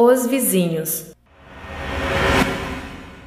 Os vizinhos.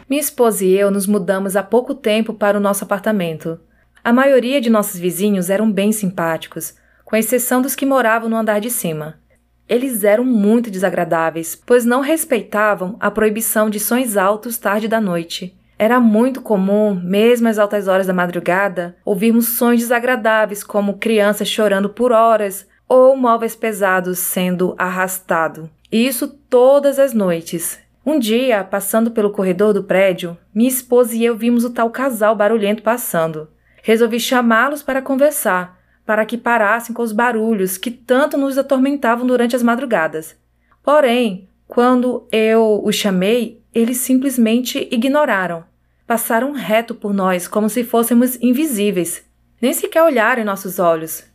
Minha esposa e eu nos mudamos há pouco tempo para o nosso apartamento. A maioria de nossos vizinhos eram bem simpáticos, com exceção dos que moravam no andar de cima. Eles eram muito desagradáveis, pois não respeitavam a proibição de sons altos tarde da noite. Era muito comum, mesmo às altas horas da madrugada, ouvirmos sons desagradáveis, como crianças chorando por horas ou móveis pesados sendo arrastados. E isso todas as noites. Um dia, passando pelo corredor do prédio, minha esposa e eu vimos o tal casal barulhento passando. Resolvi chamá-los para conversar, para que parassem com os barulhos que tanto nos atormentavam durante as madrugadas. Porém, quando eu os chamei, eles simplesmente ignoraram. Passaram reto por nós como se fôssemos invisíveis. Nem sequer olharam em nossos olhos.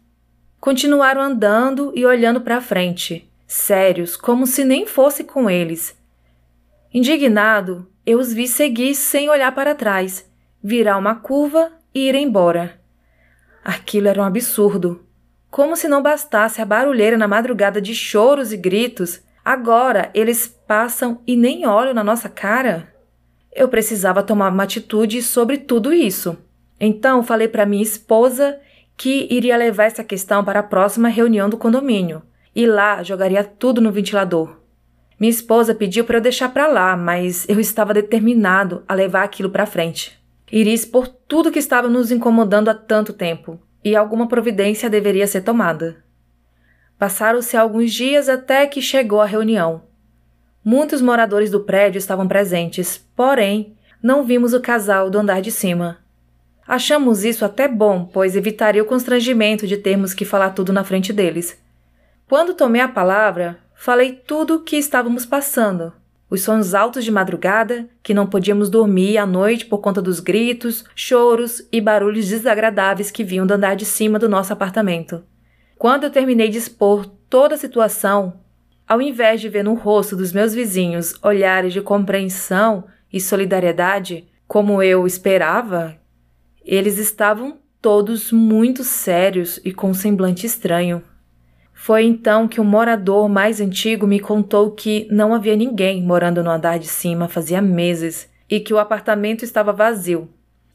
Continuaram andando e olhando para frente, sérios, como se nem fosse com eles. Indignado, eu os vi seguir sem olhar para trás, virar uma curva e ir embora. Aquilo era um absurdo. Como se não bastasse a barulheira na madrugada de choros e gritos, agora eles passam e nem olham na nossa cara. Eu precisava tomar uma atitude sobre tudo isso. Então falei para minha esposa que iria levar essa questão para a próxima reunião do condomínio e lá jogaria tudo no ventilador. Minha esposa pediu para eu deixar para lá, mas eu estava determinado a levar aquilo para frente. Iria expor tudo que estava nos incomodando há tanto tempo, e alguma providência deveria ser tomada. Passaram-se alguns dias até que chegou a reunião. Muitos moradores do prédio estavam presentes, porém, não vimos o casal do andar de cima. Achamos isso até bom, pois evitaria o constrangimento de termos que falar tudo na frente deles. Quando tomei a palavra, falei tudo o que estávamos passando. Os sons altos de madrugada, que não podíamos dormir à noite por conta dos gritos, choros e barulhos desagradáveis que vinham do andar de cima do nosso apartamento. Quando eu terminei de expor toda a situação, ao invés de ver no rosto dos meus vizinhos olhares de compreensão e solidariedade, como eu esperava eles estavam todos muito sérios e com um semblante estranho. Foi então que um morador mais antigo me contou que não havia ninguém morando no andar de cima fazia meses e que o apartamento estava vazio.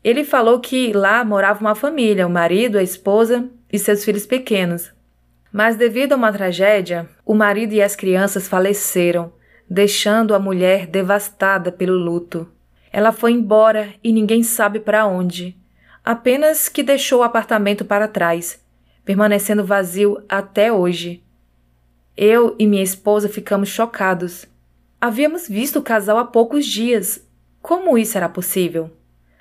Ele falou que lá morava uma família, o marido, a esposa e seus filhos pequenos. Mas devido a uma tragédia, o marido e as crianças faleceram, deixando a mulher devastada pelo luto. Ela foi embora e ninguém sabe para onde apenas que deixou o apartamento para trás, permanecendo vazio até hoje. Eu e minha esposa ficamos chocados. Havíamos visto o casal há poucos dias. Como isso era possível?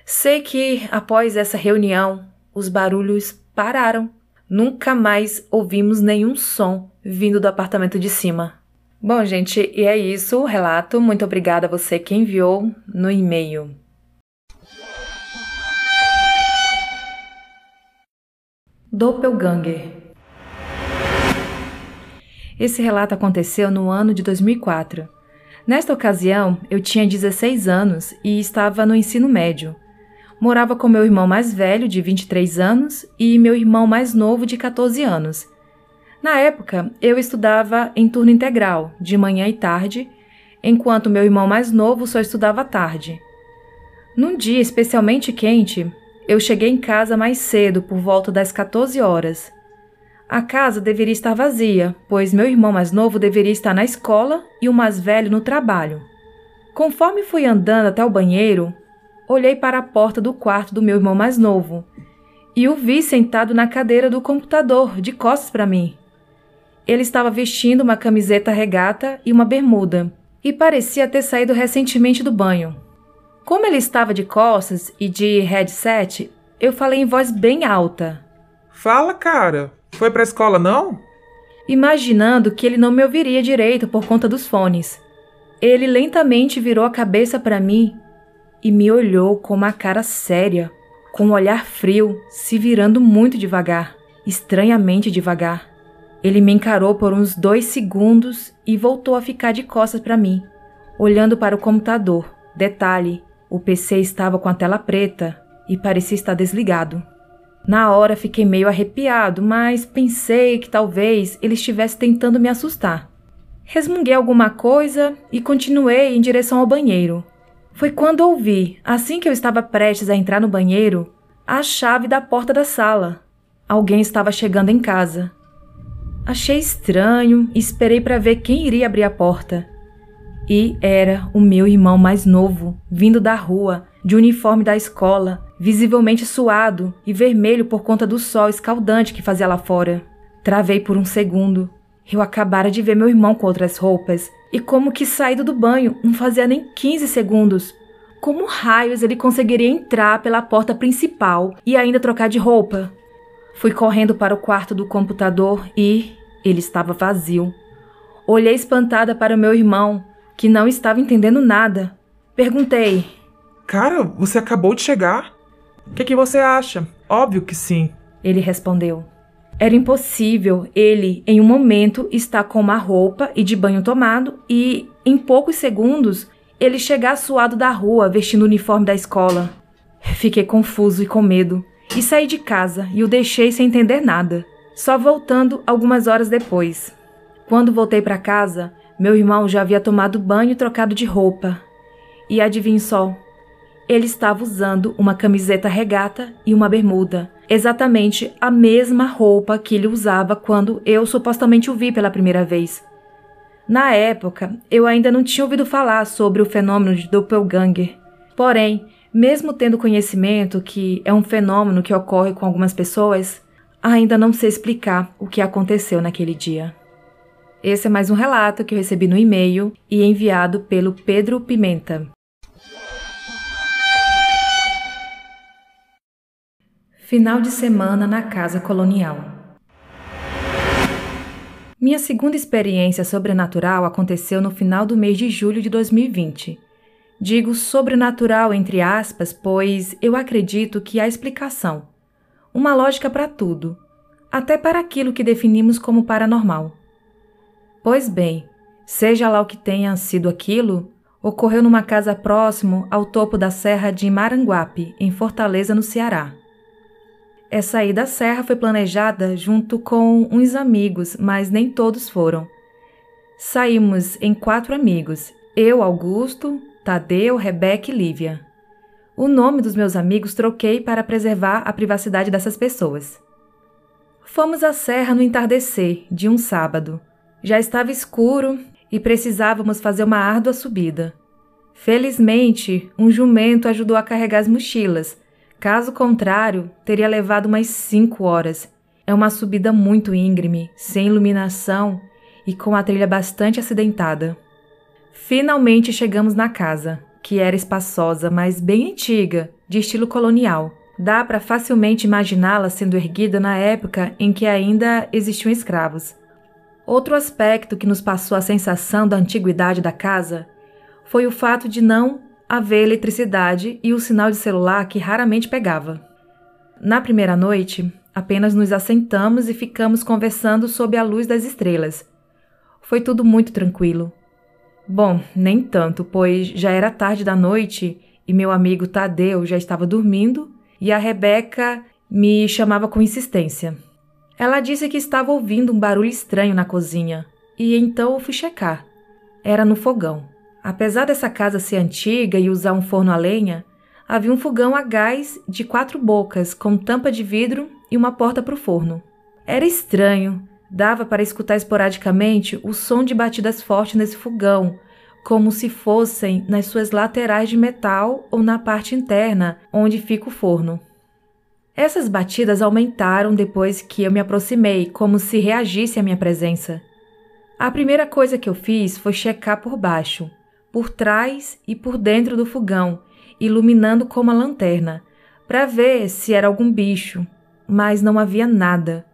Sei que, após essa reunião, os barulhos pararam. Nunca mais ouvimos nenhum som vindo do apartamento de cima. Bom, gente, e é isso o relato. Muito obrigada a você que enviou no e-mail. Doppelganger. Esse relato aconteceu no ano de 2004. Nesta ocasião, eu tinha 16 anos e estava no ensino médio. Morava com meu irmão mais velho, de 23 anos, e meu irmão mais novo, de 14 anos. Na época, eu estudava em turno integral, de manhã e tarde, enquanto meu irmão mais novo só estudava tarde. Num dia especialmente quente, eu cheguei em casa mais cedo, por volta das 14 horas. A casa deveria estar vazia, pois meu irmão mais novo deveria estar na escola e o mais velho no trabalho. Conforme fui andando até o banheiro, olhei para a porta do quarto do meu irmão mais novo e o vi sentado na cadeira do computador, de costas para mim. Ele estava vestindo uma camiseta regata e uma bermuda e parecia ter saído recentemente do banho. Como ele estava de costas e de headset, eu falei em voz bem alta. Fala, cara. Foi pra escola, não? Imaginando que ele não me ouviria direito por conta dos fones. Ele lentamente virou a cabeça para mim e me olhou com uma cara séria, com um olhar frio, se virando muito devagar, estranhamente devagar. Ele me encarou por uns dois segundos e voltou a ficar de costas para mim, olhando para o computador. Detalhe: o PC estava com a tela preta e parecia estar desligado. Na hora fiquei meio arrepiado, mas pensei que talvez ele estivesse tentando me assustar. Resmunguei alguma coisa e continuei em direção ao banheiro. Foi quando ouvi, assim que eu estava prestes a entrar no banheiro, a chave da porta da sala. Alguém estava chegando em casa. Achei estranho e esperei para ver quem iria abrir a porta. E era o meu irmão mais novo, vindo da rua, de uniforme da escola, visivelmente suado e vermelho por conta do sol escaldante que fazia lá fora. Travei por um segundo. Eu acabara de ver meu irmão com outras roupas e como que saído do banho não fazia nem 15 segundos. Como raios ele conseguiria entrar pela porta principal e ainda trocar de roupa? Fui correndo para o quarto do computador e ele estava vazio. Olhei espantada para o meu irmão, que não estava entendendo nada. Perguntei: Cara, você acabou de chegar? O que, que você acha? Óbvio que sim. Ele respondeu. Era impossível ele, em um momento, estar com uma roupa e de banho tomado e, em poucos segundos, ele chegar suado da rua vestindo o uniforme da escola. Fiquei confuso e com medo e saí de casa e o deixei sem entender nada, só voltando algumas horas depois. Quando voltei para casa, meu irmão já havia tomado banho e trocado de roupa. E adivinhe só, ele estava usando uma camiseta regata e uma bermuda, exatamente a mesma roupa que ele usava quando eu supostamente o vi pela primeira vez. Na época, eu ainda não tinha ouvido falar sobre o fenômeno de doppelganger. Porém, mesmo tendo conhecimento que é um fenômeno que ocorre com algumas pessoas, ainda não sei explicar o que aconteceu naquele dia. Esse é mais um relato que eu recebi no e-mail e enviado pelo Pedro Pimenta. Final de semana na Casa Colonial. Minha segunda experiência sobrenatural aconteceu no final do mês de julho de 2020. Digo sobrenatural entre aspas, pois eu acredito que há explicação, uma lógica para tudo, até para aquilo que definimos como paranormal. Pois bem, seja lá o que tenha sido aquilo, ocorreu numa casa próximo ao topo da Serra de Maranguape, em Fortaleza, no Ceará. Essa aí da serra foi planejada junto com uns amigos, mas nem todos foram. Saímos em quatro amigos: eu, Augusto, Tadeu, Rebeca e Lívia. O nome dos meus amigos troquei para preservar a privacidade dessas pessoas. Fomos à serra no entardecer de um sábado. Já estava escuro e precisávamos fazer uma árdua subida. Felizmente, um jumento ajudou a carregar as mochilas. Caso contrário, teria levado umas cinco horas. É uma subida muito íngreme, sem iluminação e com a trilha bastante acidentada. Finalmente chegamos na casa, que era espaçosa, mas bem antiga, de estilo colonial. Dá para facilmente imaginá-la sendo erguida na época em que ainda existiam escravos. Outro aspecto que nos passou a sensação da antiguidade da casa foi o fato de não haver eletricidade e o sinal de celular que raramente pegava. Na primeira noite, apenas nos assentamos e ficamos conversando sob a luz das estrelas. Foi tudo muito tranquilo. Bom, nem tanto, pois já era tarde da noite e meu amigo Tadeu já estava dormindo e a Rebeca me chamava com insistência. Ela disse que estava ouvindo um barulho estranho na cozinha, e então eu fui checar. Era no fogão. Apesar dessa casa ser antiga e usar um forno a lenha, havia um fogão a gás de quatro bocas, com tampa de vidro e uma porta para o forno. Era estranho, dava para escutar esporadicamente o som de batidas fortes nesse fogão, como se fossem nas suas laterais de metal ou na parte interna, onde fica o forno. Essas batidas aumentaram depois que eu me aproximei, como se reagisse à minha presença. A primeira coisa que eu fiz foi checar por baixo, por trás e por dentro do fogão, iluminando com uma lanterna, para ver se era algum bicho, mas não havia nada.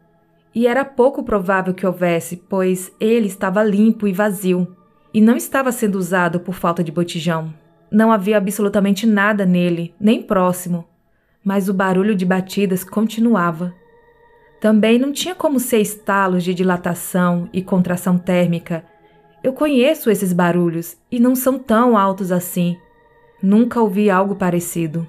E era pouco provável que houvesse, pois ele estava limpo e vazio, e não estava sendo usado por falta de botijão. Não havia absolutamente nada nele, nem próximo mas o barulho de batidas continuava. Também não tinha como ser estalos de dilatação e contração térmica. Eu conheço esses barulhos e não são tão altos assim. Nunca ouvi algo parecido.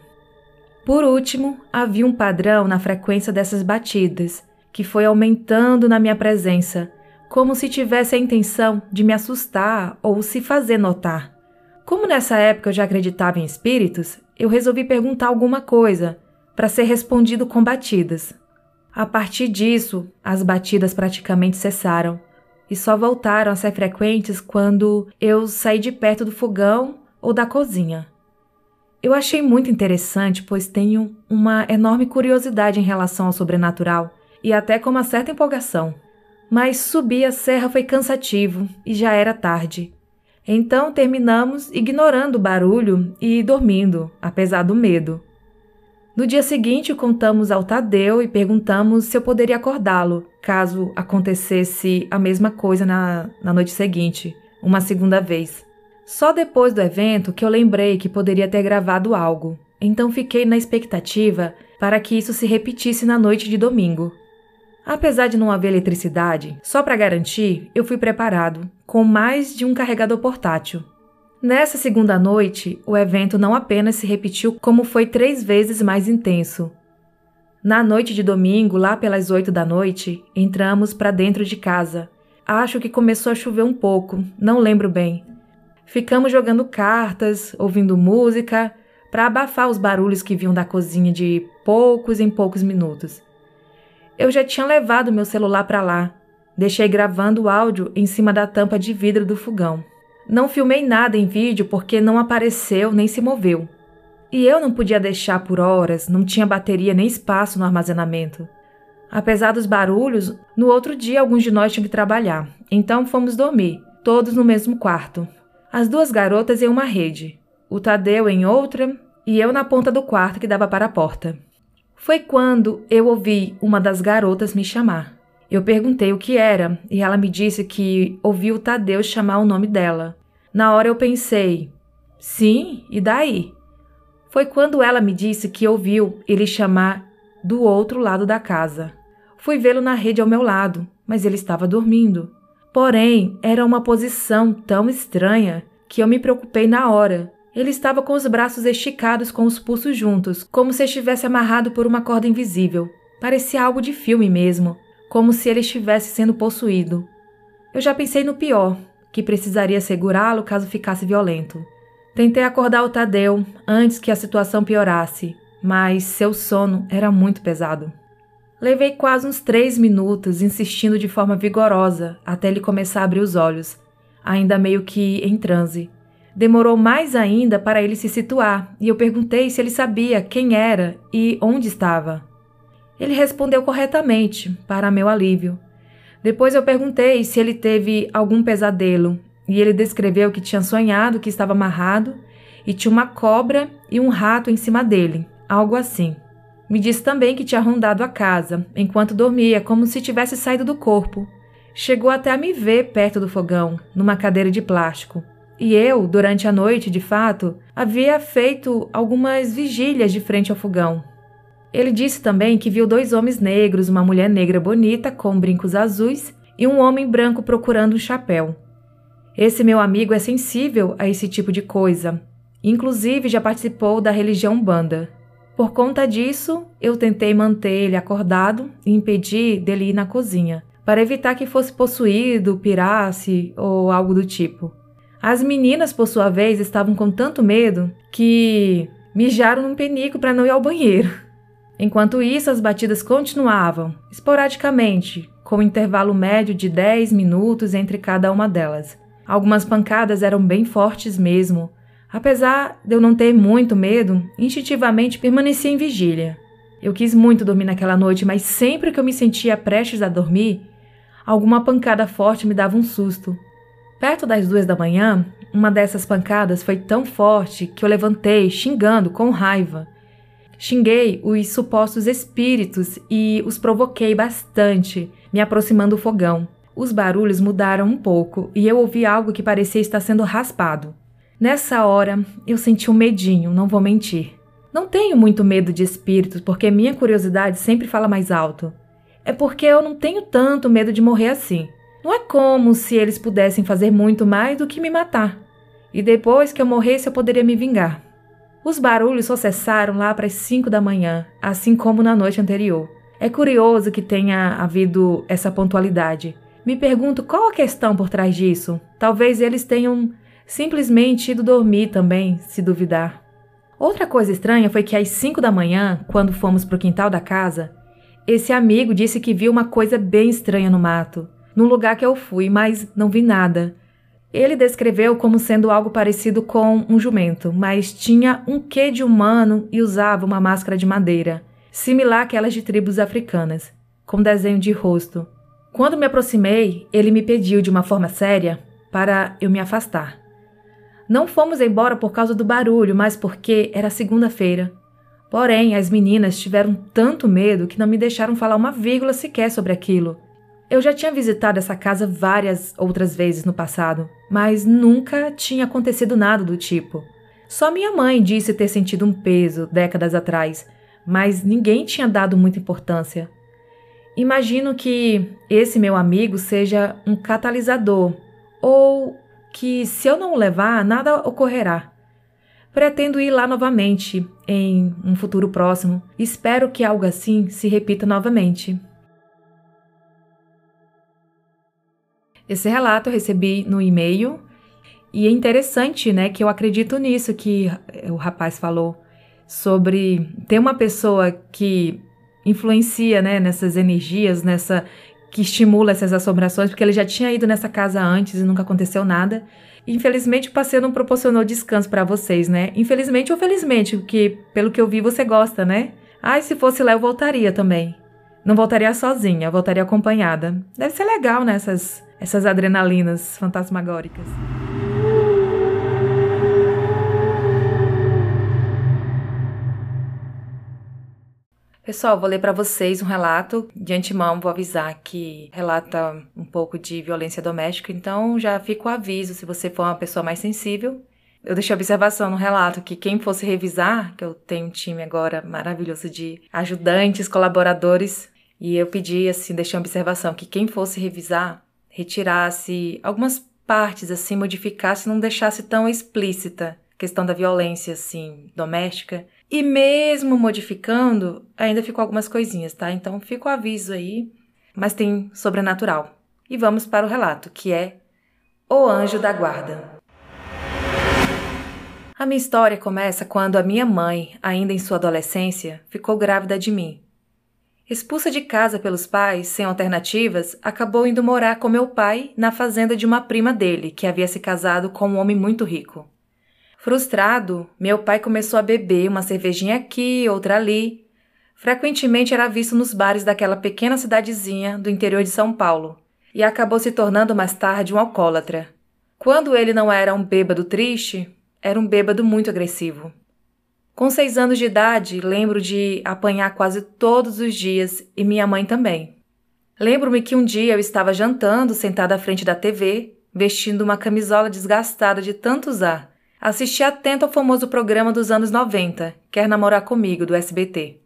Por último, havia um padrão na frequência dessas batidas, que foi aumentando na minha presença, como se tivesse a intenção de me assustar ou se fazer notar. Como nessa época eu já acreditava em espíritos, eu resolvi perguntar alguma coisa para ser respondido com batidas. A partir disso, as batidas praticamente cessaram e só voltaram a ser frequentes quando eu saí de perto do fogão ou da cozinha. Eu achei muito interessante, pois tenho uma enorme curiosidade em relação ao sobrenatural e até com uma certa empolgação. Mas subir a serra foi cansativo e já era tarde. Então terminamos ignorando o barulho e dormindo, apesar do medo. No dia seguinte, contamos ao Tadeu e perguntamos se eu poderia acordá-lo, caso acontecesse a mesma coisa na, na noite seguinte, uma segunda vez. Só depois do evento que eu lembrei que poderia ter gravado algo, então fiquei na expectativa para que isso se repetisse na noite de domingo. Apesar de não haver eletricidade, só para garantir, eu fui preparado, com mais de um carregador portátil. Nessa segunda noite, o evento não apenas se repetiu, como foi três vezes mais intenso. Na noite de domingo, lá pelas oito da noite, entramos para dentro de casa. Acho que começou a chover um pouco, não lembro bem. Ficamos jogando cartas, ouvindo música, para abafar os barulhos que vinham da cozinha de poucos em poucos minutos. Eu já tinha levado meu celular para lá. Deixei gravando o áudio em cima da tampa de vidro do fogão. Não filmei nada em vídeo porque não apareceu nem se moveu. E eu não podia deixar por horas, não tinha bateria nem espaço no armazenamento. Apesar dos barulhos, no outro dia alguns de nós tinham que trabalhar, então fomos dormir, todos no mesmo quarto. As duas garotas em uma rede, o Tadeu em outra e eu na ponta do quarto que dava para a porta. Foi quando eu ouvi uma das garotas me chamar. Eu perguntei o que era e ela me disse que ouviu o Tadeu chamar o nome dela. Na hora eu pensei: sim, e daí? Foi quando ela me disse que ouviu ele chamar do outro lado da casa. Fui vê-lo na rede ao meu lado, mas ele estava dormindo. Porém, era uma posição tão estranha que eu me preocupei na hora ele estava com os braços esticados com os pulsos juntos, como se estivesse amarrado por uma corda invisível. Parecia algo de filme mesmo, como se ele estivesse sendo possuído. Eu já pensei no pior, que precisaria segurá-lo caso ficasse violento. Tentei acordar o Tadeu antes que a situação piorasse, mas seu sono era muito pesado. Levei quase uns três minutos insistindo de forma vigorosa até ele começar a abrir os olhos, ainda meio que em transe. Demorou mais ainda para ele se situar e eu perguntei se ele sabia quem era e onde estava. Ele respondeu corretamente, para meu alívio. Depois eu perguntei se ele teve algum pesadelo e ele descreveu que tinha sonhado que estava amarrado e tinha uma cobra e um rato em cima dele, algo assim. Me disse também que tinha rondado a casa enquanto dormia, como se tivesse saído do corpo. Chegou até a me ver perto do fogão, numa cadeira de plástico. E eu, durante a noite, de fato, havia feito algumas vigílias de frente ao fogão. Ele disse também que viu dois homens negros, uma mulher negra bonita com brincos azuis e um homem branco procurando um chapéu. Esse meu amigo é sensível a esse tipo de coisa. Inclusive já participou da religião Banda. Por conta disso, eu tentei manter ele acordado e impedir dele ir na cozinha, para evitar que fosse possuído, pirasse ou algo do tipo. As meninas, por sua vez, estavam com tanto medo que mijaram num penico para não ir ao banheiro. Enquanto isso, as batidas continuavam, esporadicamente, com um intervalo médio de 10 minutos entre cada uma delas. Algumas pancadas eram bem fortes mesmo. Apesar de eu não ter muito medo, instintivamente permaneci em vigília. Eu quis muito dormir naquela noite, mas sempre que eu me sentia prestes a dormir, alguma pancada forte me dava um susto. Perto das duas da manhã, uma dessas pancadas foi tão forte que eu levantei, xingando com raiva. Xinguei os supostos espíritos e os provoquei bastante, me aproximando do fogão. Os barulhos mudaram um pouco e eu ouvi algo que parecia estar sendo raspado. Nessa hora, eu senti um medinho, não vou mentir. Não tenho muito medo de espíritos porque minha curiosidade sempre fala mais alto. É porque eu não tenho tanto medo de morrer assim. Não é como se eles pudessem fazer muito mais do que me matar. E depois que eu morresse, eu poderia me vingar. Os barulhos só cessaram lá para as 5 da manhã, assim como na noite anterior. É curioso que tenha havido essa pontualidade. Me pergunto qual a questão por trás disso. Talvez eles tenham simplesmente ido dormir também, se duvidar. Outra coisa estranha foi que às 5 da manhã, quando fomos para o quintal da casa, esse amigo disse que viu uma coisa bem estranha no mato, no lugar que eu fui, mas não vi nada. Ele descreveu como sendo algo parecido com um jumento, mas tinha um quê de humano e usava uma máscara de madeira, similar àquelas de tribos africanas, com desenho de rosto. Quando me aproximei, ele me pediu de uma forma séria para eu me afastar. Não fomos embora por causa do barulho, mas porque era segunda-feira. Porém, as meninas tiveram tanto medo que não me deixaram falar uma vírgula sequer sobre aquilo. Eu já tinha visitado essa casa várias outras vezes no passado, mas nunca tinha acontecido nada do tipo. Só minha mãe disse ter sentido um peso décadas atrás, mas ninguém tinha dado muita importância. Imagino que esse meu amigo seja um catalisador, ou que se eu não o levar, nada ocorrerá. Pretendo ir lá novamente em um futuro próximo. Espero que algo assim se repita novamente. Esse relato eu recebi no e-mail e é interessante, né, que eu acredito nisso que o rapaz falou sobre ter uma pessoa que influencia, né, nessas energias, nessa que estimula essas assombrações, porque ele já tinha ido nessa casa antes e nunca aconteceu nada. Infelizmente, o passeio não proporcionou descanso para vocês, né? Infelizmente ou felizmente, porque pelo que eu vi você gosta, né? Ai, se fosse lá eu voltaria também. Não voltaria sozinha, voltaria acompanhada. Deve ser legal, né, essas, essas adrenalinas fantasmagóricas. Pessoal, vou ler para vocês um relato. De antemão, vou avisar que relata um pouco de violência doméstica, então já fica o aviso se você for uma pessoa mais sensível. Eu deixei observação no relato que quem fosse revisar, que eu tenho um time agora maravilhoso de ajudantes, colaboradores, e eu pedi assim, deixei uma observação que quem fosse revisar retirasse algumas partes assim, modificasse, não deixasse tão explícita a questão da violência assim doméstica e mesmo modificando, ainda ficou algumas coisinhas, tá? Então fica o aviso aí, mas tem sobrenatural. E vamos para o relato, que é O Anjo da Guarda. A minha história começa quando a minha mãe, ainda em sua adolescência, ficou grávida de mim. Expulsa de casa pelos pais, sem alternativas, acabou indo morar com meu pai na fazenda de uma prima dele, que havia se casado com um homem muito rico. Frustrado, meu pai começou a beber uma cervejinha aqui, outra ali. Frequentemente era visto nos bares daquela pequena cidadezinha do interior de São Paulo e acabou se tornando mais tarde um alcoólatra. Quando ele não era um bêbado triste, era um bêbado muito agressivo. Com seis anos de idade, lembro de apanhar quase todos os dias e minha mãe também. Lembro-me que um dia eu estava jantando sentada à frente da TV, vestindo uma camisola desgastada de tanto usar Assisti atento ao famoso programa dos anos 90, Quer Namorar Comigo, do SBT.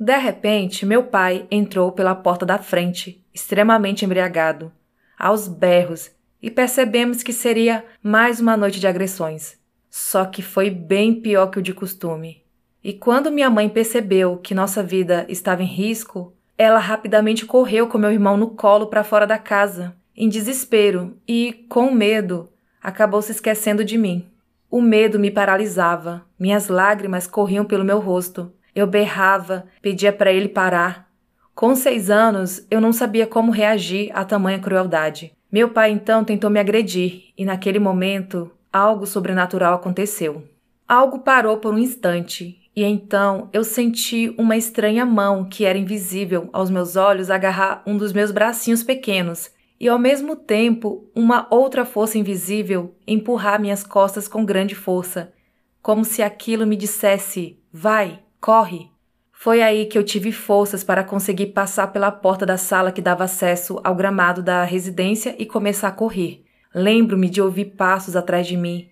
De repente, meu pai entrou pela porta da frente, extremamente embriagado, aos berros, e percebemos que seria mais uma noite de agressões. Só que foi bem pior que o de costume. E quando minha mãe percebeu que nossa vida estava em risco, ela rapidamente correu com meu irmão no colo para fora da casa, em desespero e, com medo, acabou se esquecendo de mim. O medo me paralisava, minhas lágrimas corriam pelo meu rosto. Eu berrava, pedia para ele parar. Com seis anos, eu não sabia como reagir a tamanha crueldade. Meu pai então tentou me agredir, e naquele momento, algo sobrenatural aconteceu. Algo parou por um instante, e então eu senti uma estranha mão que era invisível aos meus olhos agarrar um dos meus bracinhos pequenos e ao mesmo tempo uma outra força invisível empurrar minhas costas com grande força, como se aquilo me dissesse: vai, corre. Foi aí que eu tive forças para conseguir passar pela porta da sala que dava acesso ao gramado da residência e começar a correr. Lembro-me de ouvir passos atrás de mim.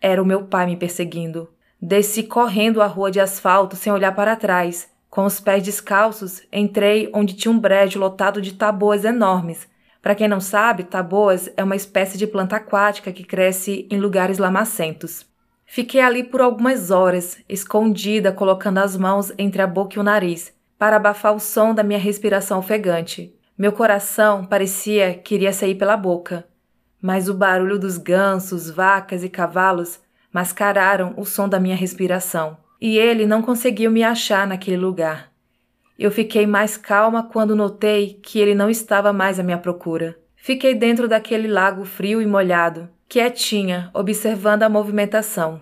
Era o meu pai me perseguindo. Desci correndo a rua de asfalto sem olhar para trás. Com os pés descalços, entrei onde tinha um brejo lotado de taboas enormes, para quem não sabe, taboas é uma espécie de planta aquática que cresce em lugares lamacentos. Fiquei ali por algumas horas, escondida, colocando as mãos entre a boca e o nariz, para abafar o som da minha respiração ofegante. Meu coração parecia que iria sair pela boca, mas o barulho dos gansos, vacas e cavalos mascararam o som da minha respiração, e ele não conseguiu me achar naquele lugar. Eu fiquei mais calma quando notei que ele não estava mais à minha procura. Fiquei dentro daquele lago frio e molhado, quietinha, observando a movimentação.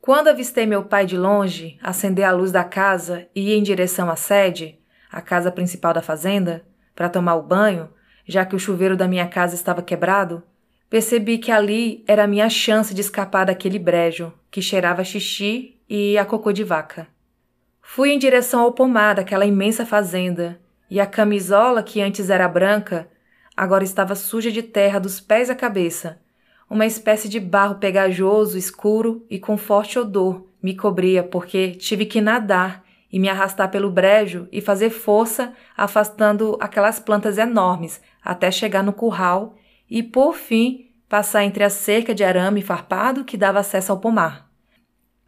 Quando avistei meu pai de longe, acender a luz da casa e ir em direção à sede, a casa principal da fazenda, para tomar o banho, já que o chuveiro da minha casa estava quebrado, percebi que ali era a minha chance de escapar daquele brejo que cheirava xixi e a cocô de vaca. Fui em direção ao pomar daquela imensa fazenda, e a camisola que antes era branca agora estava suja de terra dos pés à cabeça. Uma espécie de barro pegajoso, escuro e com forte odor me cobria porque tive que nadar e me arrastar pelo brejo e fazer força afastando aquelas plantas enormes até chegar no curral e, por fim, passar entre a cerca de arame farpado que dava acesso ao pomar.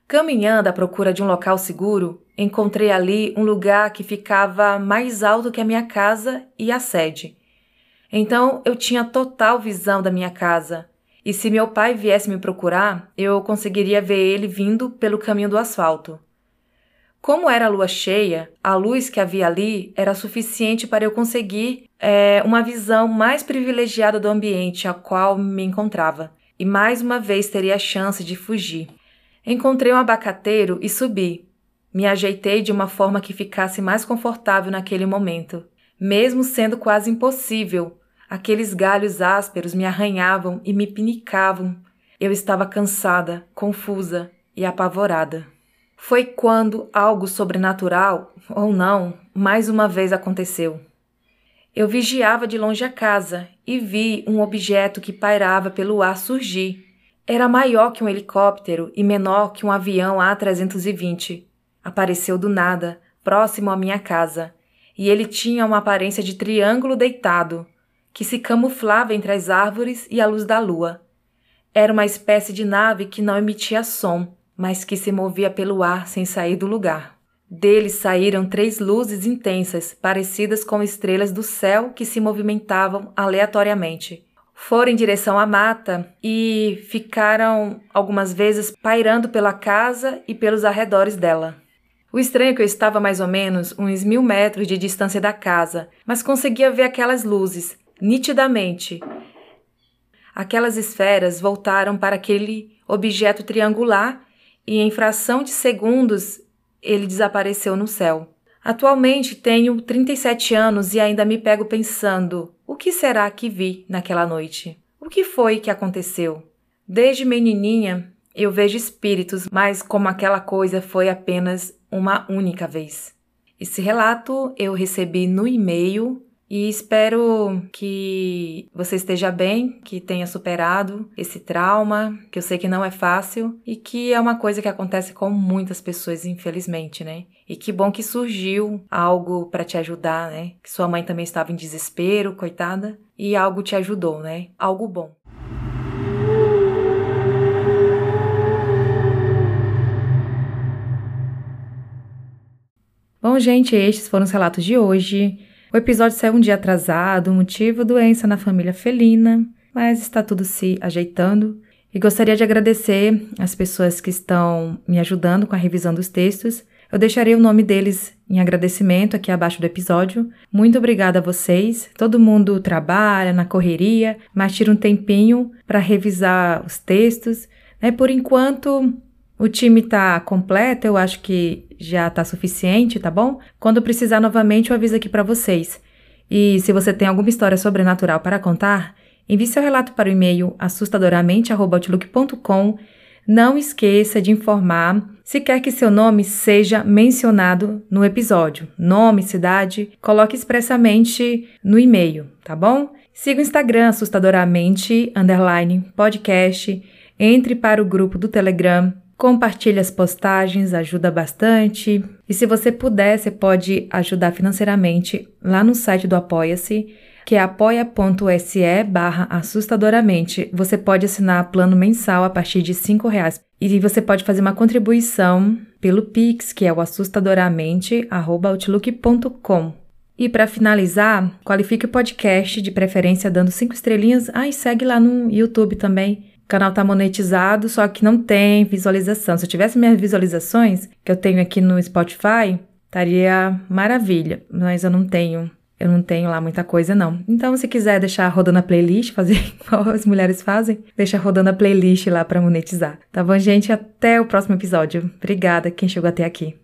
Caminhando à procura de um local seguro, encontrei ali um lugar que ficava mais alto que a minha casa e a sede. Então eu tinha total visão da minha casa, e se meu pai viesse me procurar, eu conseguiria ver ele vindo pelo caminho do asfalto. Como era lua cheia, a luz que havia ali era suficiente para eu conseguir é, uma visão mais privilegiada do ambiente a qual me encontrava, e mais uma vez teria a chance de fugir. Encontrei um abacateiro e subi. Me ajeitei de uma forma que ficasse mais confortável naquele momento, mesmo sendo quase impossível, Aqueles galhos ásperos me arranhavam e me pinicavam. Eu estava cansada, confusa e apavorada. Foi quando algo sobrenatural, ou não, mais uma vez aconteceu. Eu vigiava de longe a casa e vi um objeto que pairava pelo ar surgir. Era maior que um helicóptero e menor que um avião A320. Apareceu do nada, próximo à minha casa, e ele tinha uma aparência de triângulo deitado, que se camuflava entre as árvores e a luz da lua. Era uma espécie de nave que não emitia som, mas que se movia pelo ar sem sair do lugar. Dele saíram três luzes intensas, parecidas com estrelas do céu que se movimentavam aleatoriamente. Foram em direção à mata e ficaram algumas vezes pairando pela casa e pelos arredores dela. O estranho é que eu estava mais ou menos uns mil metros de distância da casa, mas conseguia ver aquelas luzes, nitidamente. Aquelas esferas voltaram para aquele objeto triangular e, em fração de segundos, ele desapareceu no céu. Atualmente tenho 37 anos e ainda me pego pensando: o que será que vi naquela noite? O que foi que aconteceu? Desde menininha eu vejo espíritos, mas como aquela coisa foi apenas uma única vez. Esse relato eu recebi no e-mail e espero que você esteja bem, que tenha superado esse trauma, que eu sei que não é fácil e que é uma coisa que acontece com muitas pessoas, infelizmente, né? E que bom que surgiu algo para te ajudar, né? Que sua mãe também estava em desespero, coitada, e algo te ajudou, né? Algo bom. Bom, gente, estes foram os relatos de hoje. O episódio saiu um dia atrasado, motivo doença na família felina, mas está tudo se ajeitando. E gostaria de agradecer as pessoas que estão me ajudando com a revisão dos textos. Eu deixarei o nome deles em agradecimento aqui abaixo do episódio. Muito obrigada a vocês. Todo mundo trabalha na correria, mas tira um tempinho para revisar os textos. Né? Por enquanto, o time está completo, eu acho que já está suficiente, tá bom? Quando precisar novamente, eu aviso aqui para vocês. E se você tem alguma história sobrenatural para contar, envie seu relato para o e-mail assustadoramente.outlook.com. Não esqueça de informar se quer que seu nome seja mencionado no episódio. Nome, cidade, coloque expressamente no e-mail, tá bom? Siga o Instagram assustadoramente, underline, podcast, entre para o grupo do Telegram Compartilhe as postagens, ajuda bastante. E se você puder, você pode ajudar financeiramente lá no site do Apoia-se, que é apoia.se barra assustadoramente. Você pode assinar plano mensal a partir de R$ reais. E você pode fazer uma contribuição pelo Pix, que é o assustadoramente.outlook.com. E para finalizar, qualifique o podcast, de preferência dando cinco estrelinhas. Ah, e segue lá no YouTube também. Canal tá monetizado, só que não tem visualização. Se eu tivesse minhas visualizações, que eu tenho aqui no Spotify, estaria maravilha. Mas eu não tenho. Eu não tenho lá muita coisa, não. Então, se quiser deixar rodando a playlist, fazer igual as mulheres fazem, deixa rodando a playlist lá para monetizar. Tá bom, gente? Até o próximo episódio. Obrigada quem chegou até aqui.